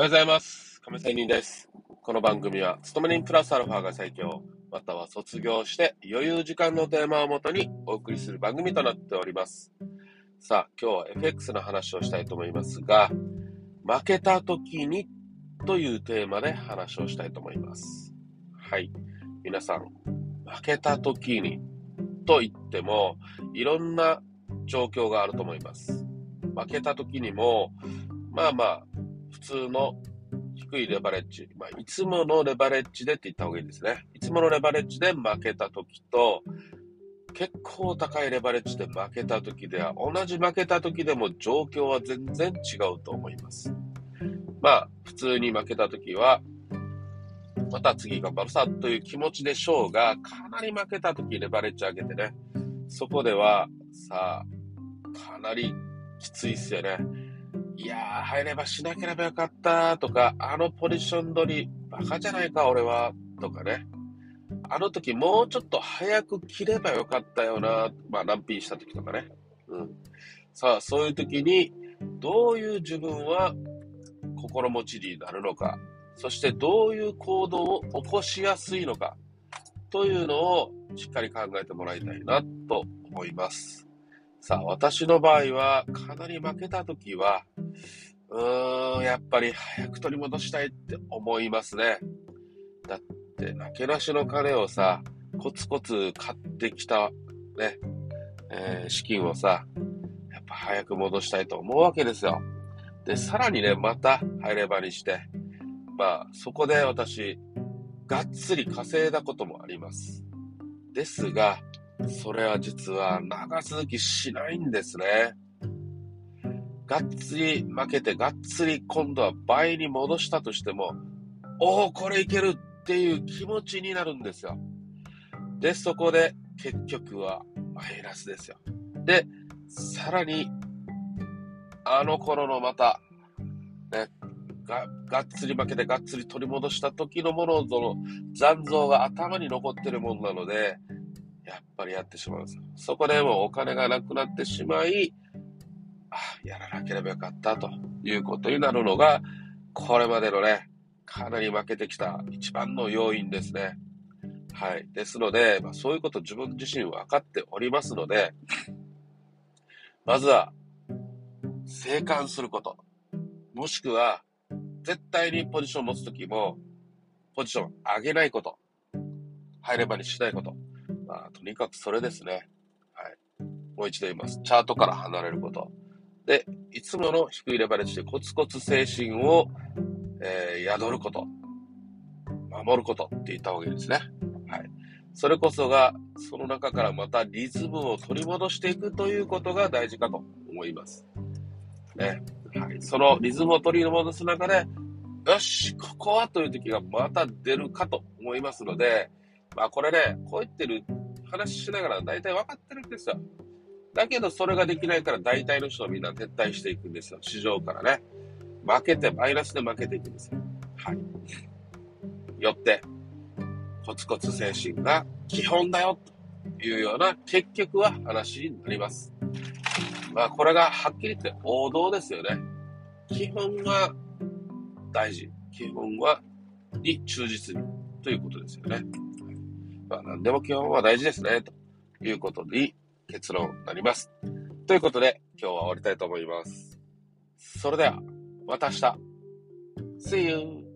おはようございます。亀仙人です。この番組は、勤め人プラスアルファが最強、または卒業して余裕時間のテーマをもとにお送りする番組となっております。さあ、今日は FX の話をしたいと思いますが、負けた時にというテーマで話をしたいと思います。はい。皆さん、負けた時にと言っても、いろんな状況があると思います。負けた時にも、まあまあ、普通の低いレバレッジ、まあ、いつものレバレッジでって言った方がいいですね。いつものレバレッジで負けた時と、結構高いレバレッジで負けた時では、同じ負けた時でも状況は全然違うと思います。まあ、普通に負けた時は、また次頑張るさという気持ちでしょうが、かなり負けた時レバレッジ上げてね、そこでは、さあ、かなりきついっすよね。いやー、入ればしなければよかったとか、あのポジション取り、バカじゃないか、俺は、とかね。あの時もうちょっと早く切ればよかったよな、まあ、難品した時とかね。うん。さあ、そういう時に、どういう自分は心持ちになるのか、そしてどういう行動を起こしやすいのか、というのをしっかり考えてもらいたいなと思います。さあ、私の場合は、かなり負けた時は、うーん、やっぱり早く取り戻したいって思いますね。だって、なけなしの金をさ、コツコツ買ってきた、ね、えー資金をさ、やっぱ早く戻したいと思うわけですよ。で、さらにね、また入れ歯にして、まあ、そこで私、がっつり稼いだこともあります。ですが、それは実は長続きしないんですね。がっつり負けて、がっつり今度は倍に戻したとしても、おお、これいけるっていう気持ちになるんですよ。で、そこで結局はマイナスですよ。で、さらに、あの頃のまた、ね、ががっつり負けてがっつり取り戻した時のものとの残像が頭に残ってるもんなので、やっぱりやってしまうんです。そこでもうお金がなくなってしまい、あやらなければよかったということになるのが、これまでのね、かなり負けてきた一番の要因ですね。はい。ですので、まあ、そういうこと自分自身分かっておりますので、まずは、生還すること。もしくは、絶対にポジション持つときも、ポジション上げないこと。入ればにしないこと。まあ、とにかくそれですね。はい。もう一度言います。チャートから離れること。で、いつもの低いレバレッジでコツコツ精神を、えー宿ること。守ることって言った方がいいですね。はい。それこそが、その中からまたリズムを取り戻していくということが大事かと思います。ね。はい。そのリズムを取り戻す中で、よし、ここはという時がまた出るかと思いますので、まあこれね、こう言ってる話しながら大体分かってるんですよ。だけどそれができないから大体の人はみんな撤退していくんですよ。市場からね。負けて、マイナスで負けていくんですよ。はい。よって、コツコツ精神が基本だよというような結局は話になります。まあこれがはっきり言って王道ですよね。基本が大事。基本は、に忠実にということですよね。まあ何でも基本は大事ですね。ということに結論になります。ということで今日は終わりたいと思います。それでは、また明日。See you!